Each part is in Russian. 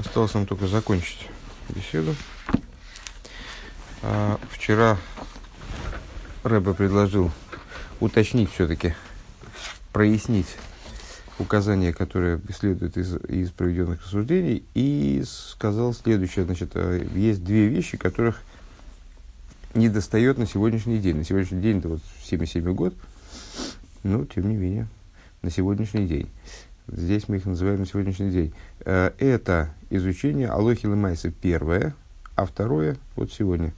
Осталось нам только закончить беседу. А, вчера Рэбе предложил уточнить все-таки, прояснить указания, которые следуют из, из проведенных рассуждений, и сказал следующее. Значит, э, есть две вещи, которых не достает на сегодняшний день. На сегодняшний день это вот 77 год, но тем не менее, на сегодняшний день. Здесь мы их называем на сегодняшний день. Э, это изучение Алохи Лемайса первое, а второе вот сегодня.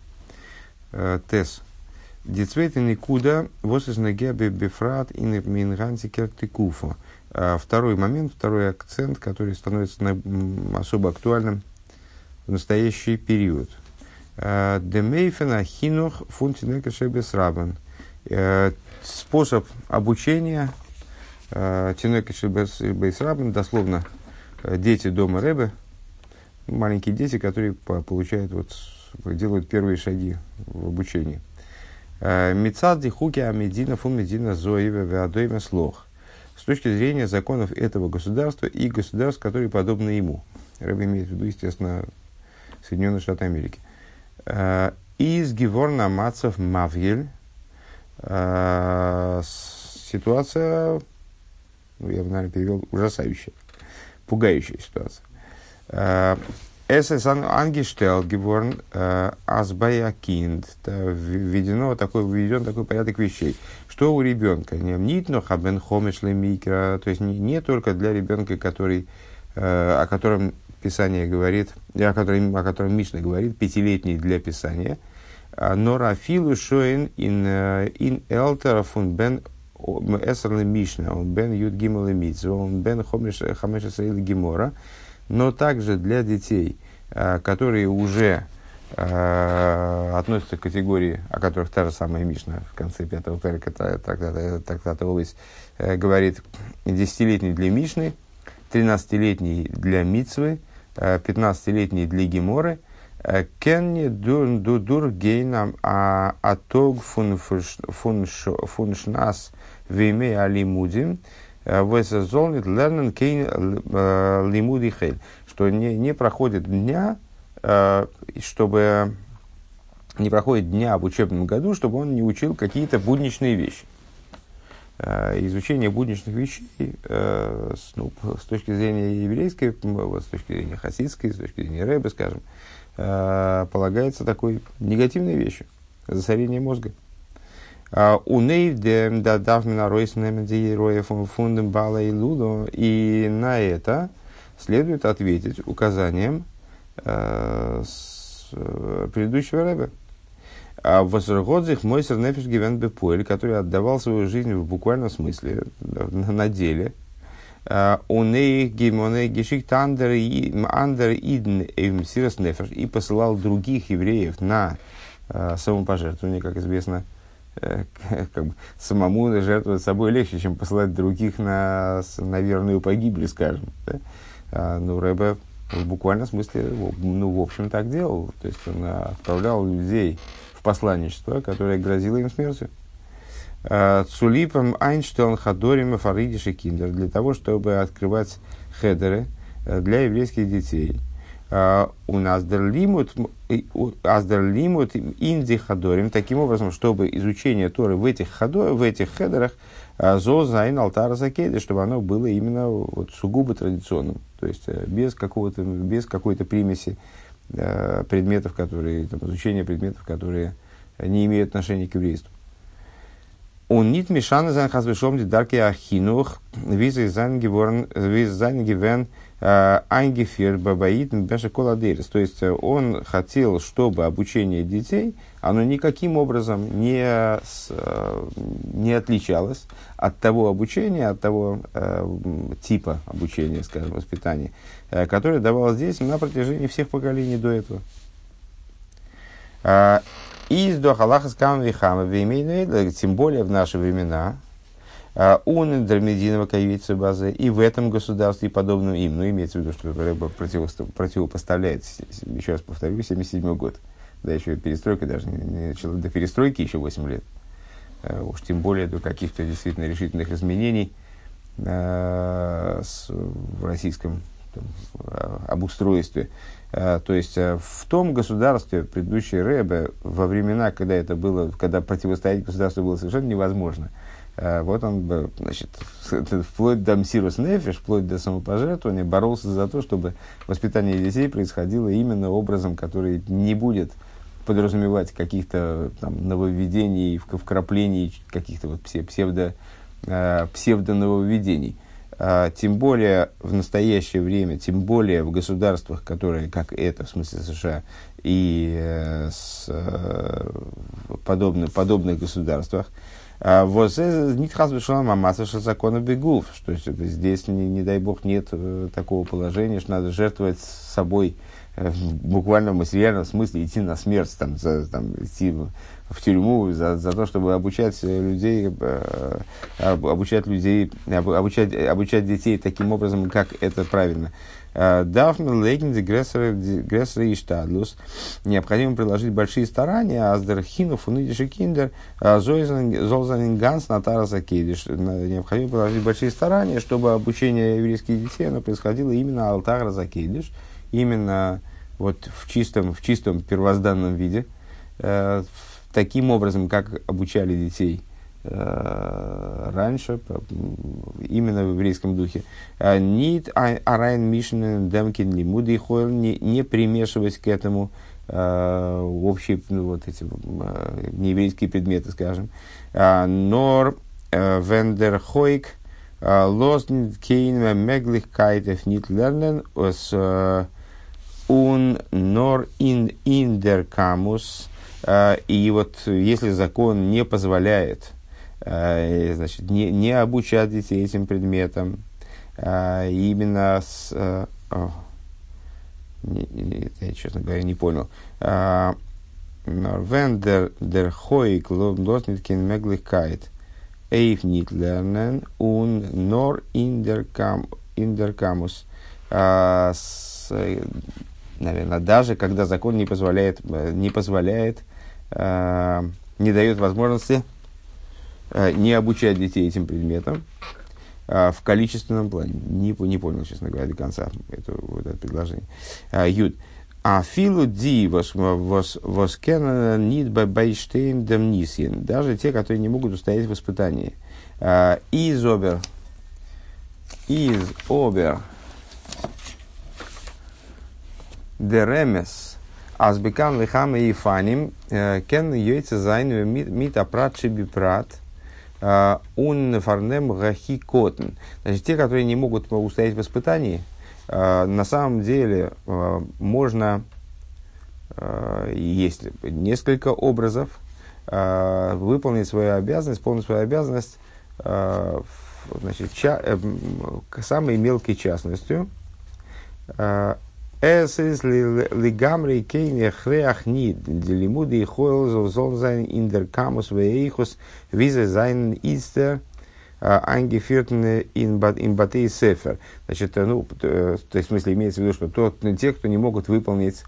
Э, Тес. Дицвейты никуда восизнагебе бефрат и минганси кертикуфа. Э, второй момент, второй акцент, который становится особо актуальным в настоящий период. Демейфена хинух фунтинекашебес рабан. Способ обучения Тинекиш Бейсрабен, дословно э, дети дома Рэбе, маленькие дети, которые получают, вот, делают первые шаги в обучении. Э, Мицадди хуки амедина фун медина зоеве веадойме слох. С точки зрения законов этого государства и государств, которые подобны ему. Рэбе имеет в виду, естественно, Соединенные Штаты Америки. Э, из Геворна Мацев Мавьель ситуация ну, я бы, наверное, перевел ужасающая, пугающая ситуация. Э, СС Ангештел Геворн Азбая Кинд. Введено такой, введен такой порядок вещей. Что у ребенка? Не нитно хабен хомешле микро. То есть не, не только для ребенка, который, э, о котором Писание говорит, о котором, о котором Мишна говорит, пятилетний для Писания. Но рафилу шоин ин э, ин элтер фун бен Эсерли Мишна, он бен Юд Гимел и он бен Хамеш Исраил Гимора, но также для детей, э, которые уже э, относятся к категории, о которых та же самая Мишна в конце пятого трактата Олис говорит, десятилетний для Мишны, тринадцатилетний для Мицвы, э, пятнадцатилетний для Гиморы, Кенни дур гейнам а атог фун шнас вейме алимудим, э, весезолнит лернен кейн э, лимуди хель, что не, не проходит дня, э, чтобы не проходит дня в учебном году, чтобы он не учил какие-то будничные вещи. Изучение будничных вещей ну, с точки зрения еврейской, с точки зрения хасидской, с точки зрения рэбы, скажем, полагается такой негативной вещью, засорение мозга. А, у ройснемдиероя фундам бала и лудо. И на это следует ответить указанием э, с, э, предыдущего рэба. А Восергодзих Мойсер Нефиш Гивен Бепуэль, который отдавал свою жизнь в буквальном смысле, на деле. А, Уней Гимоней Гешик Андер Идн Сирос Нефиш и посылал других евреев на э, самопожертвование, как известно, Э, как бы, самому жертвовать собой легче, чем посылать других на, на верную погибель, скажем. Да? А, ну, Рэбе в буквальном смысле, ну, в общем, так делал. То есть он отправлял людей в посланничество, которое грозило им смертью. А, Цулипом Айнштейн Хадорим Фаридиш и Киндер для того, чтобы открывать хедеры э, для еврейских детей – Э, у нас дерлимут инди хадорим, таким образом, чтобы изучение Торы в этих, хадо, в этих хедерах э, зозайн алтара закеды, чтобы оно было именно вот, сугубо традиционным, то есть э, без, какого-то, без какой-то примеси предметов, которые, там, изучения предметов, которые не имеют отношения к еврейству. Он нит мешана зан хазвешом дидарки ахинух визы зан гивен Ангефир Бабаит Беша Коладерис. То есть он хотел, чтобы обучение детей, оно никаким образом не, не отличалось от того обучения, от того типа обучения, скажем, воспитания, которое давалось здесь на протяжении всех поколений до этого. Э, из до Халаха Скам Вихама тем более в наши времена, а, он Дермединова Каевица базы и в этом государстве, и подобным им. Ну, имеется в виду, что Рэба противопоставляет, еще раз повторю, 77 год. Да, еще перестройка даже не начала, до перестройки еще 8 лет. А, уж тем более до каких-то действительно решительных изменений а, в российском там, об устройстве. То есть в том государстве предыдущей Рэбе во времена, когда это было, когда противостоять государству было совершенно невозможно, вот он, значит, вплоть до Мсирус Нефиш, вплоть до самопожертвования, боролся за то, чтобы воспитание детей происходило именно образом, который не будет подразумевать каких-то там нововведений, вкраплений, каких-то вот псевдо, э, псевдо-нововведений. А, тем более в настоящее время, тем более в государствах, которые, как это, в смысле США, и э, с, э, подобных, подобных государствах, а, закона бегув, что здесь, не, не дай бог, нет такого положения, что надо жертвовать собой, Э, в буквальном материальном смысле идти на смерть, там, за, там, идти в тюрьму за, за то, чтобы обучать людей, э, обучать людей, обучать, обучать детей таким образом, как это правильно. Э, Дафмен легенди грессер и штадлус. Необходимо приложить большие старания, а сдерхину фунидиши киндер золзанин. Необходимо приложить большие старания, чтобы обучение еврейских детей оно происходило именно алтара закидиш именно вот в чистом, в чистом первозданном виде, э, таким образом, как обучали детей э, раньше, именно в еврейском духе. Нит арайн мишен демкин лимуды не, не примешивать к этому э, общие ну, вот эти э, нееврейские предметы, скажем. Нор вендер хойк лознит кейн меглихкайтев нит лернен с un nor in inder camus. А, и вот если закон не позволяет а, значит, не, не обучать детей этим предметам, а, именно с... Не, я, честно говоря, не понял. Wenn der, der Hoik los nicht kein Möglichkeit, Eif nicht lernen und nur in der, Kam, in der Camus наверное, даже когда закон не позволяет, э, не позволяет, э, не дает возможности э, не обучать детей этим предметам э, в количественном плане. Не, не понял, честно говоря, до конца это, вот это предложение. Э, Юд. А филу ди воскена нит байштейн демнисин. Даже те, которые не могут устоять в испытании. Э, из обер. Из обер деремес, азбекан лихам и фаним, кен йойца зайн мит апрат шибипрат, ун фарнем гахи котн. Значит, те, которые не могут устоять в испытании, на самом деле можно, есть несколько образов, выполнить свою обязанность, исполнить свою обязанность значит, ча, э, самой мелкой частностью, Эсис лигамри кейне хреах нид, делимуди и хойл зол зайн индер камус вейхус, визе зайн истер, ангефиртен ин батей сефер. Значит, ну, то есть, в смысле, имеется в виду, что тот, те, кто не могут выполнить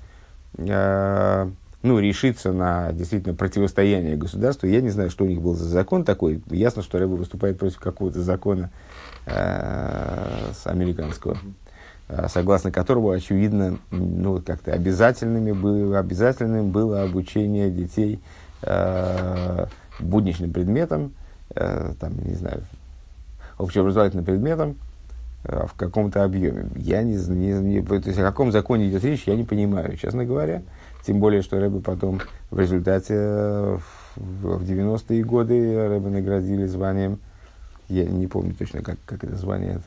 ну, решиться на действительно противостояние государству. Я не знаю, что у них был за закон такой. Ясно, что Рэба выступает против какого-то закона э, американского. Э, согласно которого, очевидно, ну, как-то обязательными было, обязательным было обучение детей э, будничным предметам, э, там, не знаю, общеобразовательным предметам э, в каком-то объеме. Я не, не, то есть о каком законе идет речь, я не понимаю, честно говоря. Тем более, что Рэбе потом в результате э, в, в 90-е годы Рэбе наградили званием, я не помню точно, как, как это звание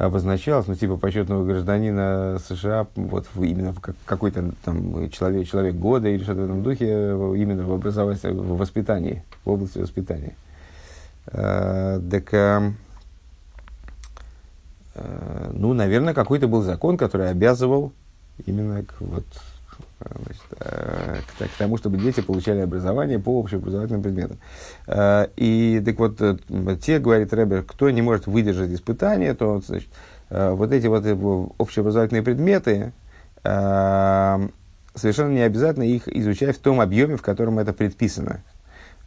обозначалось, ну, типа почетного гражданина США, вот именно в какой-то там человек, человек года или что-то в этом духе, именно в образовании, в воспитании, в области воспитания. Э, так, э, ну, наверное, какой-то был закон, который обязывал именно вот, значит, э, к, тому, чтобы дети получали образование по общеобразовательным предметам. Э, и так вот, э, те, говорит Рэбер, кто не может выдержать испытания, то значит, вот эти вот общеобразовательные предметы, совершенно не обязательно их изучать в том объеме, в котором это предписано.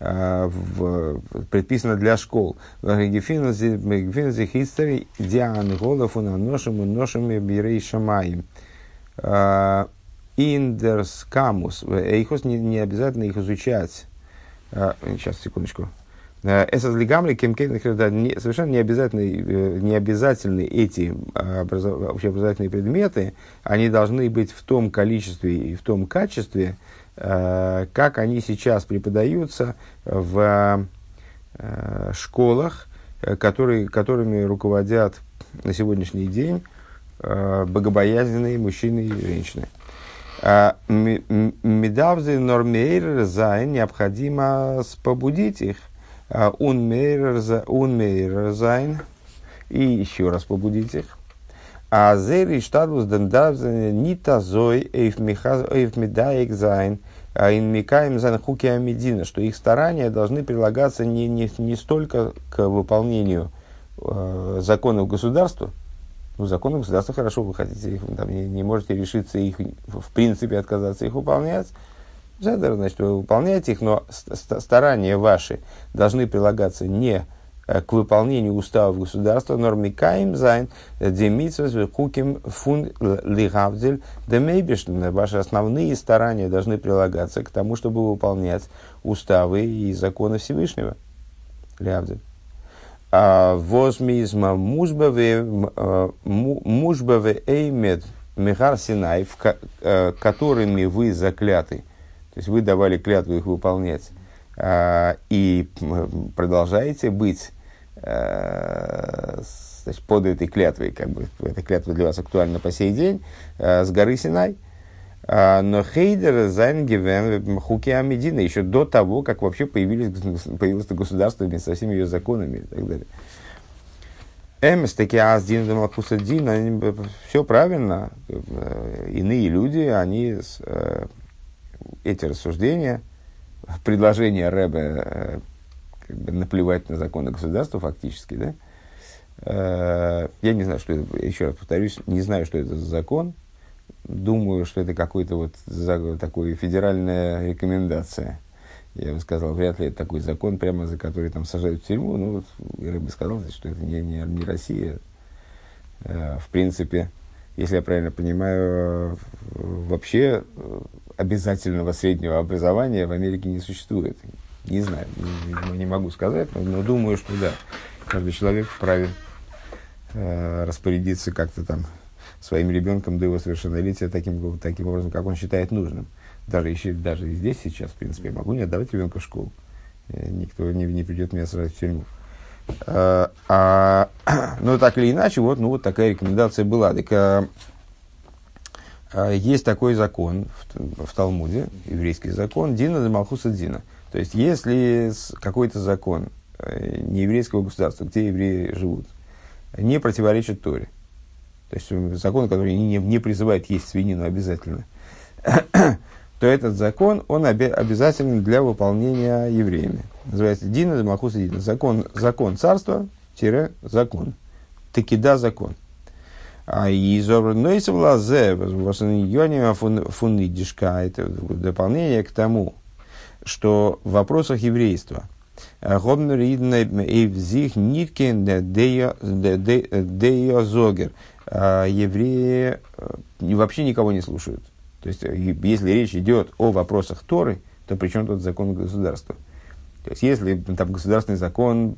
в, предписано для школ. Гефинзи. Индерс камус. Эйхос не, не обязательно их изучать. Сейчас, секундочку. Эсэс лигамли совершенно не обязательно, не обязательны эти общеобразовательные предметы, они должны быть в том количестве и в том качестве, Э, как они сейчас преподаются в э, школах, э, которые, которыми руководят на сегодняшний день богобоязненные мужчины и женщины. Медавзы нормейр зайн необходимо побудить их. Унмейр зайн и еще раз побудить их. А зери штадлус дендавзен нита зой эйф медаек зайн, а ин микаем зайн хуки амедина, что их старания должны прилагаться не, не, не столько к выполнению э, законов государства, ну, законы государства хорошо, вы хотите их, там, не, не можете решиться их, в принципе, отказаться их выполнять. Значит, вы выполняете их, но старания ваши должны прилагаться не Э, к выполнению уставов государства, норми каим зайн, демитсвес, куким фун лигавдель, демейбишн. Ваши основные старания должны прилагаться к тому, чтобы выполнять уставы и законы Всевышнего. Лявдель. А возмизма мужбаве э, эймед мехар синай, э, которыми вы закляты, то есть вы давали клятву их выполнять, а, и продолжаете быть значит, под этой клятвой, как бы эта клятва для вас актуальна по сей день, с горы Синай. А, но Хейдер Зайнгевен Хуки Амедина еще до того, как вообще появились, появилось государство со всеми ее законами и так далее. Эмес таки Аздин Дин, все правильно. Э, иные люди, они эти рассуждения, предложение Рэбе э, как бы наплевать на законы государства фактически, да, э, я не знаю, что это, еще раз повторюсь, не знаю, что это за закон, думаю, что это какой-то вот такой федеральная рекомендация. Я бы сказал, вряд ли это такой закон, прямо за который там сажают в тюрьму. Ну, вот, я бы сказал, что это не, не, не Россия. Э, в принципе, если я правильно понимаю, вообще обязательного среднего образования в Америке не существует. Не знаю, не, могу сказать, но, думаю, что да, каждый человек вправе э, распорядиться как-то там своим ребенком до его совершеннолетия таким, таким образом, как он считает нужным. Даже, еще, даже и здесь сейчас, в принципе, я могу не отдавать ребенка в школу. Э, никто не, не придет меня сразу в тюрьму. А, а, но так или иначе, вот, ну, вот такая рекомендация была. Так, а, а, есть такой закон в, в Талмуде, еврейский закон, Дина де Малхуса Дина. То есть, если какой-то закон э, нееврейского государства, где евреи живут, не противоречит Торе, то есть закон, который не, не призывает есть свинину обязательно, то этот закон, он обязателен для выполнения евреями. Называется Дина де Малхуса Дина. Закон, закон царства, тире, закон. Таки да, закон. А из Нойсов Лазе, Йонима Фунидишка, это дополнение к тому, что в вопросах еврейства Гобнер Эйвзих Ниткин Дея Зогер. Евреи вообще никого не слушают. То есть, если речь идет о вопросах Торы, то при чем тут закон государства? То есть, если там государственный закон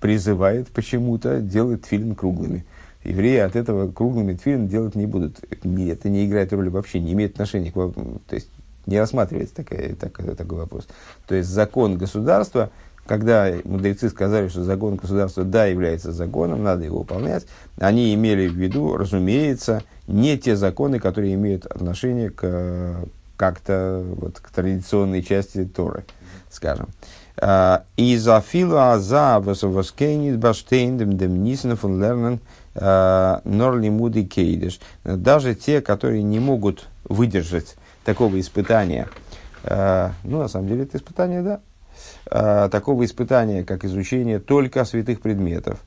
призывает почему-то делать фильм круглыми – евреи от этого круглыми тфилин делать не будут. Это не играет роли вообще, не имеет отношения к вопросу. То есть не рассматривается такая, такой, такой вопрос. То есть закон государства, когда мудрецы сказали, что закон государства, да, является законом, надо его выполнять, они имели в виду, разумеется, не те законы, которые имеют отношение к как-то вот, к традиционной части Торы, скажем. И за фила аза воскейнит баштейн дем нисен фон лернен Э, Норлимуды Кейдиш. Даже те, которые не могут выдержать такого испытания, э, ну, на самом деле, это испытание, да, э, такого испытания, как изучение только святых предметов,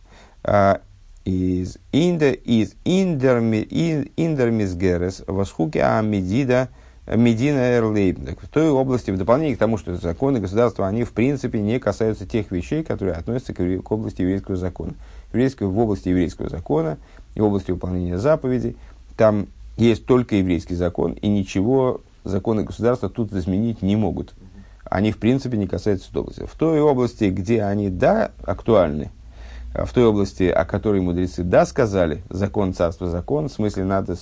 индер из герес восхуки амедида Медина Эрлейб. В той области, в дополнение к тому, что законы государства, они в принципе не касаются тех вещей, которые относятся к, к области еврейского закона. Еврейского, в области еврейского закона и в области выполнения заповедей, там есть только еврейский закон, и ничего законы государства тут изменить не могут. Они в принципе не касаются этой области. В той области, где они, да, актуальны, в той области, о которой мудрецы да сказали, закон царства закон, в смысле надо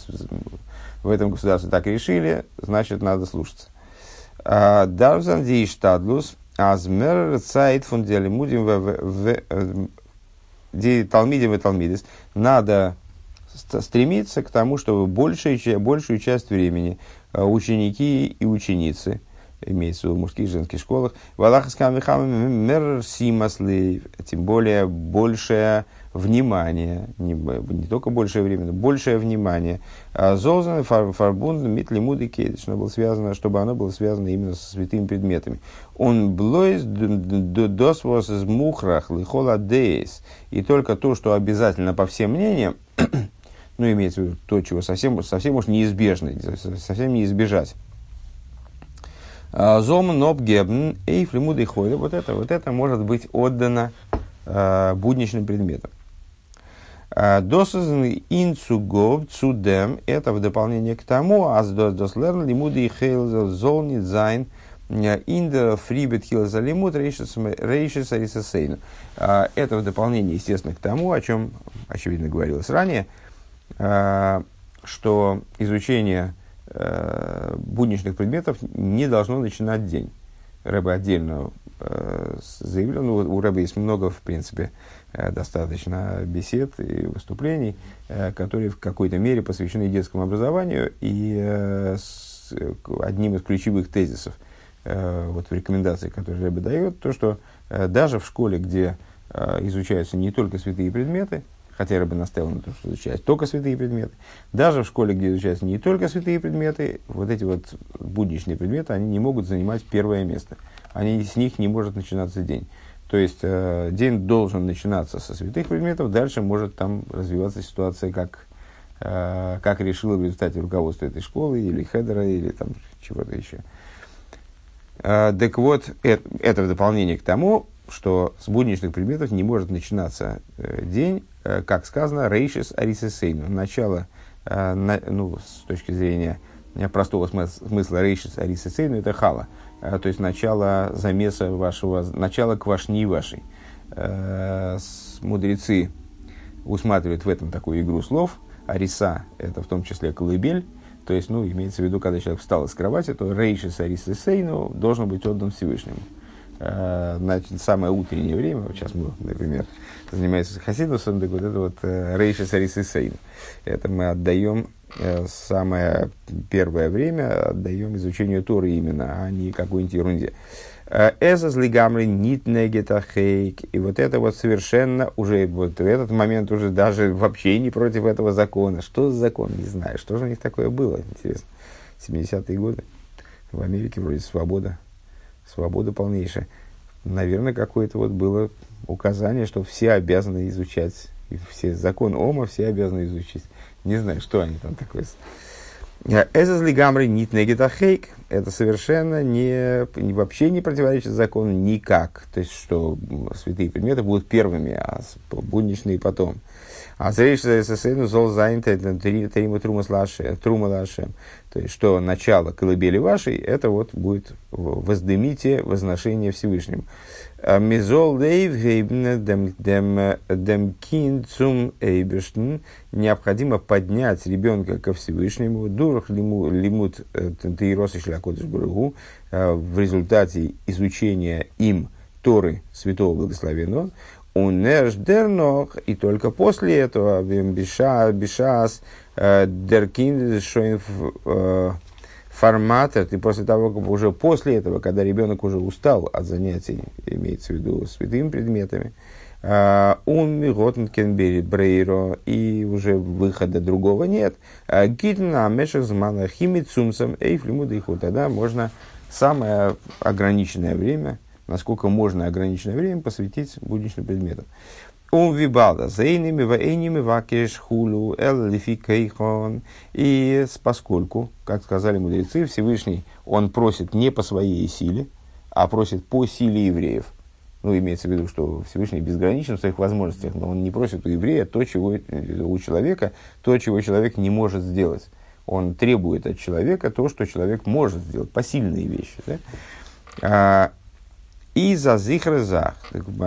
в этом государстве так решили, значит надо слушаться. А, Дарзан штадлус азмер цайт фун диалимудим в ди талмидим и талмидис. Надо стремиться к тому, чтобы большую, большую часть времени а, ученики и ученицы – имеется в мужских и женских школах. Тем более большее внимание, не, не только большее время, но большее внимание. А Золзан фарбунд митлимуды кейдиш, было связано, чтобы оно было связано именно со святыми предметами. Он блойз досвос из мухрах лихола дейс. И только то, что обязательно по всем мнениям, ну, имеется в виду то, чего совсем, совсем уж неизбежно, совсем не избежать Зом ноб гебн эйф лимуды хойда. Вот это, вот это может быть отдано э, будничным предметом. А, Досозан инцугов цудем. Это в дополнение к тому. Аз дос дос лерн лимуды хейл зол нит зайн. Индер фрибет хил за лимуд рейшис арисасейну. Это в дополнение, естественно, к тому, о чем, очевидно, говорилось ранее, что изучение э, будничных предметов не должно начинать день. Рэбе отдельно э, заявил, ну, у Рэбе есть много, в принципе, э, достаточно бесед и выступлений, э, которые в какой-то мере посвящены детскому образованию, и э, с, одним из ключевых тезисов э, вот в рекомендации, которые Рэбе дает, то, что э, даже в школе, где э, изучаются не только святые предметы, хотя я бы наставил на том, что изучать только святые предметы. Даже в школе, где изучаются не только святые предметы, вот эти вот будничные предметы, они не могут занимать первое место. Они, с них не может начинаться день. То есть э, день должен начинаться со святых предметов, дальше может там развиваться ситуация, как, э, как решило в результате руководства этой школы, или хедера, или там чего-то еще. Э, так вот, это, это в дополнение к тому, что с будничных предметов не может начинаться э, день, как сказано, рейшис арисесейну. Начало, э, ну, с точки зрения э, простого смысла, рейшис арисесейну, это хала. Э, то есть начало замеса вашего, начало квашни вашей. Э, мудрецы усматривают в этом такую игру слов. Ариса – это в том числе колыбель. То есть, ну, имеется в виду, когда человек встал из кровати, то рейшис арисесейну должен быть отдан Всевышнему. Э, значит, самое утреннее время, сейчас мы, например, занимаемся хасидусом, так вот это вот э, рейши сарисы сейн. Это мы отдаем э, самое первое время, отдаем изучению Торы именно, а не какой-нибудь ерунде. Эзас лигамри нит хейк. И вот это вот совершенно уже, вот в этот момент уже даже вообще не против этого закона. Что за закон? Не знаю. Что же у них такое было? Интересно. 70-е годы. В Америке вроде свобода свобода полнейшая. Наверное, какое-то вот было указание, что все обязаны изучать, все закон Ома все обязаны изучить. Не знаю, что они там такое. Эзаз лигамри нит хейк. Это совершенно не, вообще не противоречит закону никак. То есть, что святые предметы будут первыми, а будничные потом. А зрейш СССР зол занят трима трума лашем. То есть, что начало колыбели вашей, это вот будет воздымите возношение Всевышнему. А мизол дейв гейбн дем кин цум эйберштен. Необходимо поднять ребенка ко Всевышнему. Дурах лимут э, тейросы шлякодыш бургу. Э, в результате изучения им Торы Святого Благословенного. Унеш дернох, и только после этого биша, бишас э, деркин э, формата, и после того, как уже после этого, когда ребенок уже устал от занятий, имеется в виду святыми предметами, э, он миготнкенбери брейро, и уже выхода другого нет. Гидна мешах змана химицумсом эйфлимудыху, тогда можно самое ограниченное время – насколько можно ограниченное время посвятить будничным предметам. Он вибалда за иными в эйними вакеш хулу эл лификейхон. И поскольку, как сказали мудрецы, Всевышний, он просит не по своей силе, а просит по силе евреев. Ну, имеется в виду, что Всевышний безграничен в своих возможностях, но он не просит у еврея то, чего у человека, то, чего человек не может сделать. Он требует от человека то, что человек может сделать, посильные вещи. Да? И за зихрезах,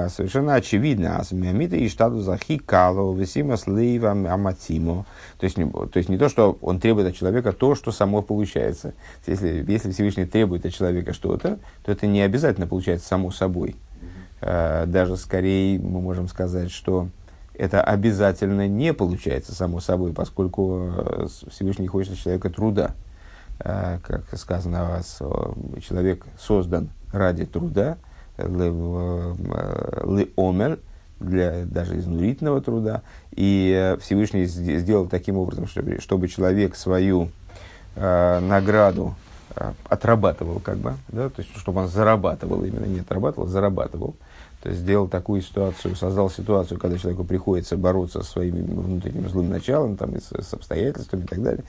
совершенно очевидно, асмиамита и штату захи кало, весима слива аматимо. То есть, не, то есть не то, что он требует от человека то, что само получается. Если, если Всевышний требует от человека что-то, то это не обязательно получается само собой. Uh, даже скорее мы можем сказать, что это обязательно не получается само собой, поскольку э, Всевышний хочет от человека труда. Uh, как сказано человек создан ради труда, омер для даже изнурительного труда. И э, Всевышний сделал таким образом, чтобы, чтобы человек свою э, награду э, отрабатывал, как бы, да, то есть, чтобы он зарабатывал, именно не отрабатывал, зарабатывал. То есть, сделал такую ситуацию, создал ситуацию, когда человеку приходится бороться со своим внутренним злым началом, там, и с, с обстоятельствами и так далее.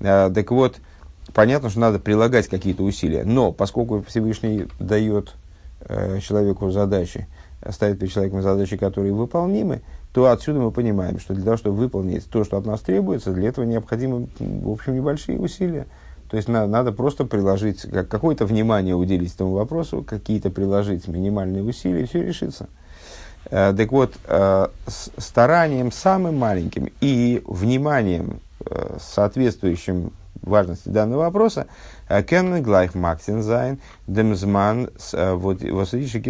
Э, так вот, понятно, что надо прилагать какие-то усилия. Но поскольку Всевышний дает Э, человеку задачи, ставит перед человеком задачи, которые выполнимы, то отсюда мы понимаем, что для того, чтобы выполнить то, что от нас требуется, для этого необходимы, в общем, небольшие усилия. То есть на, надо просто приложить, как, какое-то внимание уделить этому вопросу, какие-то приложить минимальные усилия, и все решится. Э, так вот, э, с старанием самым маленьким и вниманием, э, соответствующим важности данного вопроса, Кеннен глайх максин зайн, демзман, вот восадиши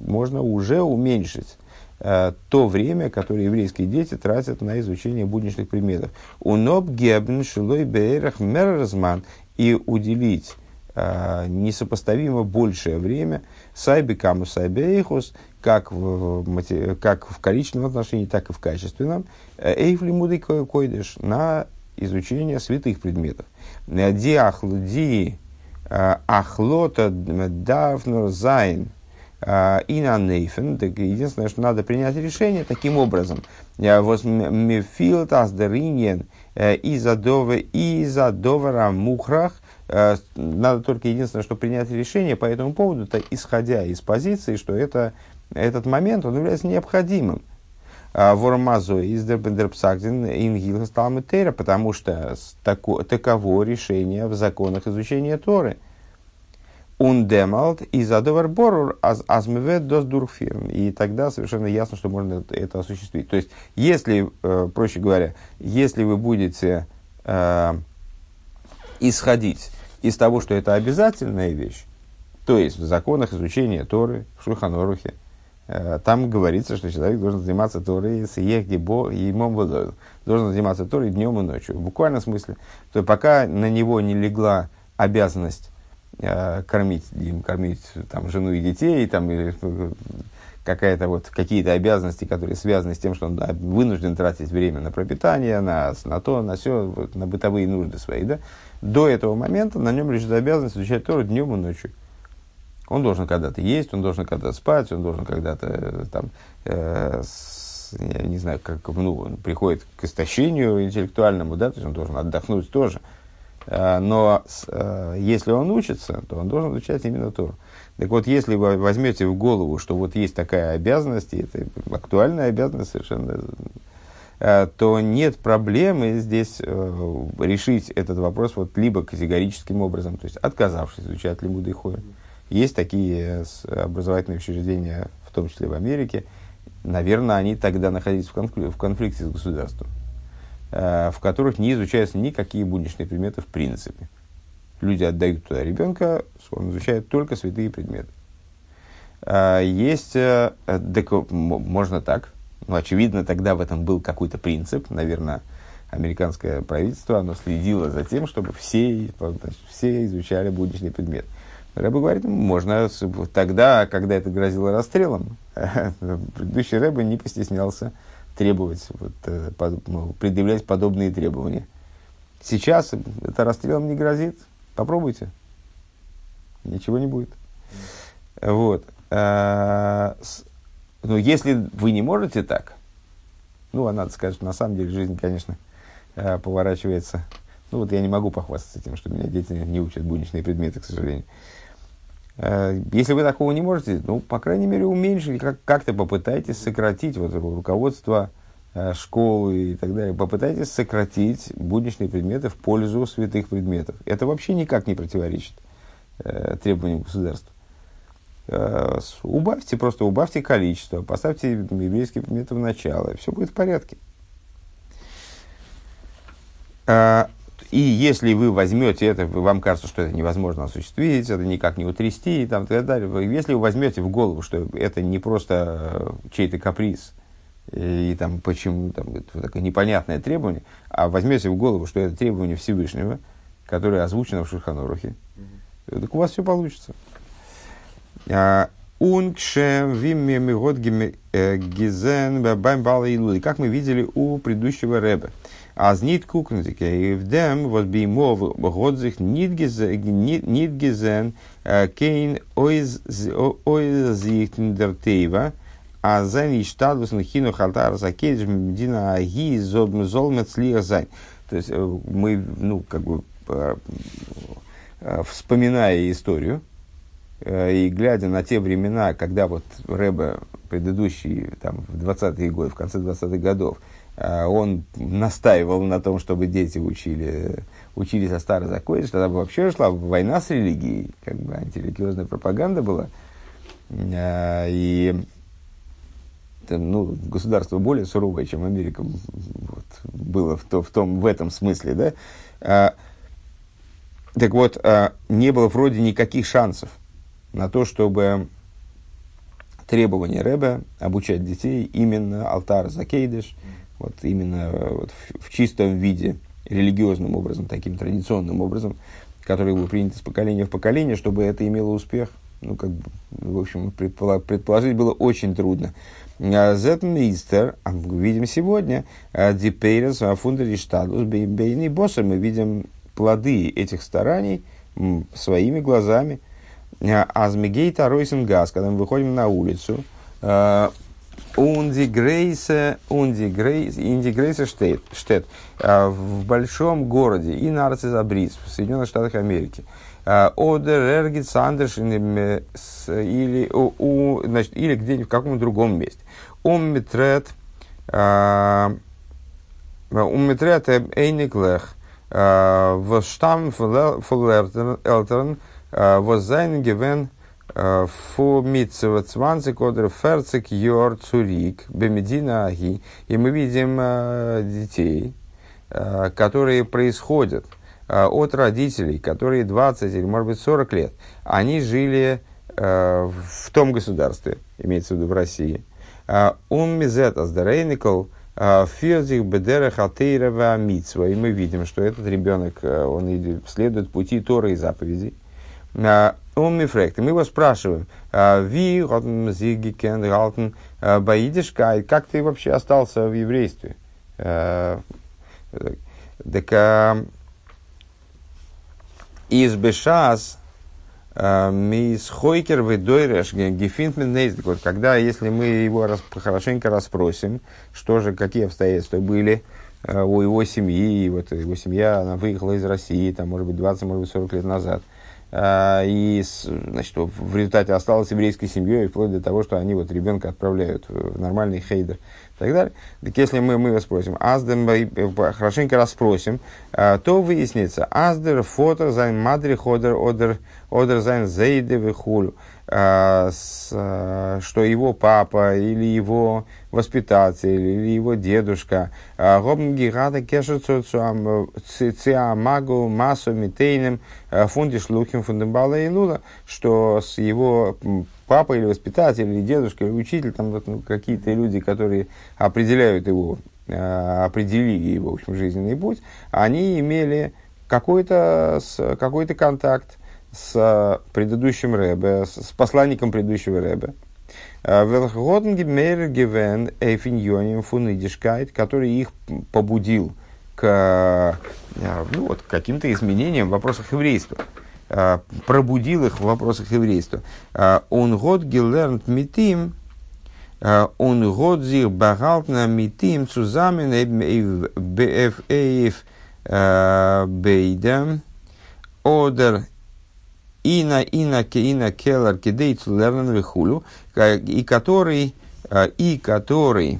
можно уже уменьшить э, то время, которое еврейские дети тратят на изучение будничных предметов. Уноб гебн шилой бейрах мерзман и уделить э, несопоставимо большее время сайби каму сайбейхус, как в, как в количественном отношении, так и в качественном, э, эйфли муды койдыш, на изучение святых предметов. Ди э, ахлота давнур зайн э, и на нейфен. Единственное, что надо принять решение таким образом. Вот мефилт аздериньен из-за довара мухрах. Э, надо только единственное, что принять решение по этому поводу, это исходя из позиции, что это, этот момент он является необходимым. А, Вормазо из Дербендерпсагдин Ингил Талмитера, потому что тако, таково решение в законах изучения Торы. Ундемалт и задовар борур азмевет дос дурфирн. И тогда совершенно ясно, что можно это осуществить. То есть, если, э, проще говоря, если вы будете э, исходить из того, что это обязательная вещь, то есть в законах изучения Торы, в Шульханорухе, там говорится, что человек должен заниматься Торой с Ехдибо и Должен заниматься Торой днем и ночью. В буквальном смысле. То пока на него не легла обязанность э, кормить, им, кормить там, жену и детей, там, или э, какая-то вот, какие-то обязанности, которые связаны с тем, что он да, вынужден тратить время на пропитание, на, на то, на все, вот, на бытовые нужды свои. Да? До этого момента на нем лежит обязанность изучать Тору днем и ночью. Он должен когда-то есть, он должен когда-то спать, он должен когда-то э, там, э, с, я не знаю, как ну, он приходит к истощению интеллектуальному, да, то есть он должен отдохнуть тоже. Э, но э, если он учится, то он должен изучать именно Тору. Так вот, если вы возьмете в голову, что вот есть такая обязанность, и это актуальная обязанность совершенно, э, то нет проблемы здесь э, решить этот вопрос вот либо категорическим образом, то есть отказавшись изучать лимуды хой, есть такие образовательные учреждения, в том числе в Америке. Наверное, они тогда находились в, конфли- в конфликте с государством, э, в которых не изучаются никакие будничные предметы в принципе. Люди отдают туда ребенка, он изучает только святые предметы. Э, есть, э, так, можно так, ну, очевидно, тогда в этом был какой-то принцип, наверное, американское правительство, оно следило за тем, чтобы все, все изучали будничный предмет. Рэба говорит, можно тогда, когда это грозило расстрелом, предыдущий Рэба не постеснялся требовать, вот, э, под, ну, предъявлять подобные требования. Сейчас это расстрелом не грозит. Попробуйте. Ничего не будет. Вот. А, Но если вы не можете так, ну, а надо сказать, что на самом деле жизнь, конечно, э, поворачивается. Ну, вот я не могу похвастаться тем, что меня дети не учат будничные предметы, к сожалению. Э, если вы такого не можете, ну, по крайней мере, уменьшить, как- как-то попытайтесь сократить вот руководство э, школы и так далее. Попытайтесь сократить будничные предметы в пользу святых предметов. Это вообще никак не противоречит э, требованиям государства. Убавьте, просто убавьте количество, поставьте еврейские предметы в начало, и все будет в порядке. Э, и если вы возьмете это, вам кажется, что это невозможно осуществить, это никак не утрясти и там, так далее. Если вы возьмете в голову, что это не просто чей-то каприз, и, и там почему там, это такое непонятное требование, а возьмете в голову, что это требование Всевышнего, которое озвучено в Шульханорухе, mm-hmm. так у вас все получится. Бэм бала Как мы видели у предыдущего рэба. Аз нит кукнзике и в дем вот би мов годзих нит гизен кейн ойзих тиндертейва а зайн и штадус на хину халтар закедж медина аги золмец זײַן. То есть мы, ну, как бы, вспоминая историю, Э, и глядя на те времена, когда вот Рэбе предыдущий, там, в 20-е годы, в конце 20-х годов, э, он настаивал на том, чтобы дети учили, учились על טהרת הקודש, что тогда вообще шла война с религией, как бы антирелигиозная пропаганда была. Э, и ну, государство более суровое, чем Америка вот, было в, то, в, том, в этом смысле. Да? Так вот, не было вроде никаких шансов на то, чтобы требование Рэбе обучать детей именно алтар закейдыш, вот именно вот в, в чистом виде, религиозным образом, таким традиционным образом, который был принят из поколения в поколение, чтобы это имело успех. Ну, как бы, в общем, предположить было очень трудно. Зетмистер, а видим сегодня, Дипейрес, Фундериштадус, Бейни Босса, мы видим плоды этих стараний своими глазами – Азмигейта Ройсенгаз, когда мы выходим на улицу, Унди Грейсе, Унди Грейсе, Инди Грейсе штет, в большом городе, и Нарцизабриз, в Соединенных Штатах Америки. Одер Эргит Сандерш или, у, значит, или где-нибудь в каком-то другом месте. Уммитрет, уммитрет Эйниклех, в штам Фулертерн, Воззайн гевен фу митцева цванцик одер ферцик йор цурик бемедина аги. И мы видим детей, которые происходят от родителей, которые 20 или, может быть, 40 лет, они жили в том государстве, имеется в виду в России. Он мизет аздерейникл фирзих бедера хатейрова митцва. И мы видим, что этот ребенок, он следует пути Торы и заповедей. Он мифрект. Мы его спрашиваем, ви, зиги, кен, галтен, баидишка, как ты вообще остался в еврействе? Так, из бешас, мис хойкер вы дойреш гефинтмен вот когда если мы его хорошенько расспросим что же какие обстоятельства были у его семьи вот его семья она выехала из России там может быть 20 может быть 40 лет назад и значит, в результате осталась еврейской семьей, вплоть до того, что они вот ребенка отправляют в нормальный хейдер и так далее. Так если мы, мы спросим, אַז דעם, э, хорошенько расспросим, а, то выяснится, אַז דער פאָטער זיין מדריך אָדער, אָדער זיין זיידע וכולו. А, а, что его папа или его воспитатель или его дедушка а, гигата магу массу митейным фундиш лухим фундамбала и лула, что с его папой или воспитатель или дедушка или учитель, там ну, какие-то люди, которые определяют его, определили его в общем, жизненный путь, они имели какой-то какой контакт с предыдущим Рэбе, с посланником предыдущего Рэбе, э, Велхготенгемер Эйфиньоним Фунидишкайт, который их побудил к э, ну, вот, каким-то изменениям в вопросах еврейства, э, пробудил их в вопросах еврейства. Он год гилернт митим Он годзих багалтна митим цузамен бф эйф бейдам одер ина ина ина келлер кидейт лернен вихулю, и который, и который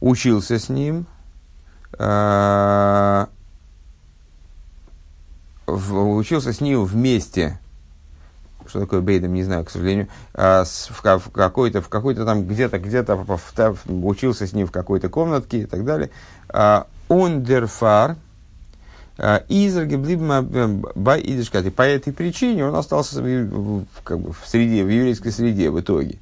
учился с ним, учился с ним вместе, что такое бейдом, не знаю, к сожалению, а, в какой-то, в какой-то там где-то, где-то учился с ним в какой-то комнатке и так далее. Ундерфар, И по этой причине он остался как бы, в среде, в еврейской среде в итоге.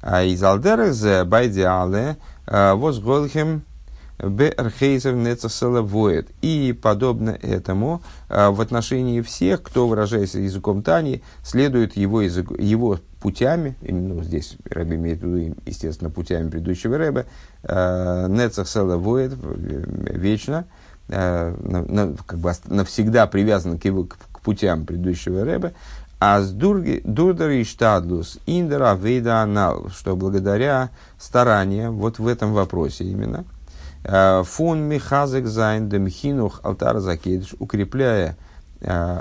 А из Алдерез байдиале возгольхем Берхейзер Нецесела воет. И подобно этому а, в отношении всех, кто, выражаясь языком Тани, следует его, язык, его путями, ну, здесь Рэбе имеет в виду, естественно, путями предыдущего Рэбе, а, Нецесела воет вечно, а, как бы навсегда привязан к, его, к путям предыдущего Рэбе, а с дурдер и штадлус индера вейда анал, что благодаря стараниям вот в этом вопросе именно – Э, פון מחזק זיין דעם חינוך על טהרת הקודש, укрепляя э,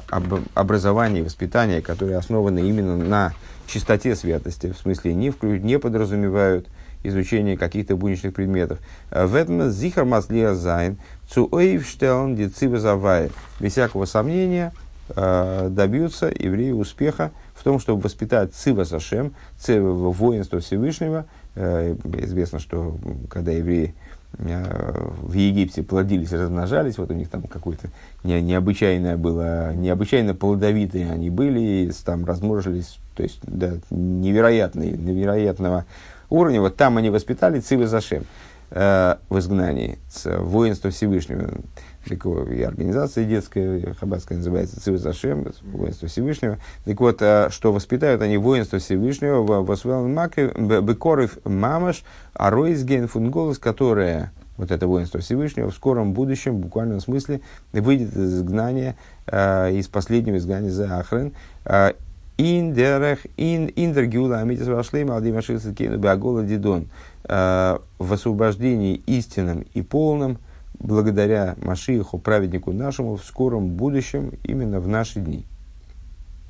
образование и воспитание, которые основаны именно на чистоте святости, в смысле не, вклю, не подразумевают изучение каких-то будничных предметов. Э, в этом זיכער זיין צו אויפשטעלן די צבאות הוי׳. Без всякого сомнения добьются евреи успеха в том, чтобы воспитать צבאות השם, צבאות воинство Всевышнего. Известно, что когда евреи в Египте плодились, размножались, вот у них там какое-то не, необычайное было, необычайно плодовитые они были, там размножились, то есть да, невероятные, невероятного уровня. Вот там они воспитали Цивы Зашем э, в изгнании, воинство Всевышнего и организация детская, хаббатская называется Цивы Зашем, воинство Всевышнего. Так вот, а, что воспитают они воинство Всевышнего, Восвелн Маки, Бекоров Мамаш, Аройсген Фунголос, которое вот это воинство Всевышнего в скором будущем, в буквальном смысле, выйдет из изгнания, э, из последнего изгнания за Ахрен. Э, индерах, ин, индергюла, амитис вашлейма, алдимашился кейну, беагола дидон. В освобождении истинным и полным – благодаря Машииху, праведнику нашему, в скором будущем, именно в наши дни.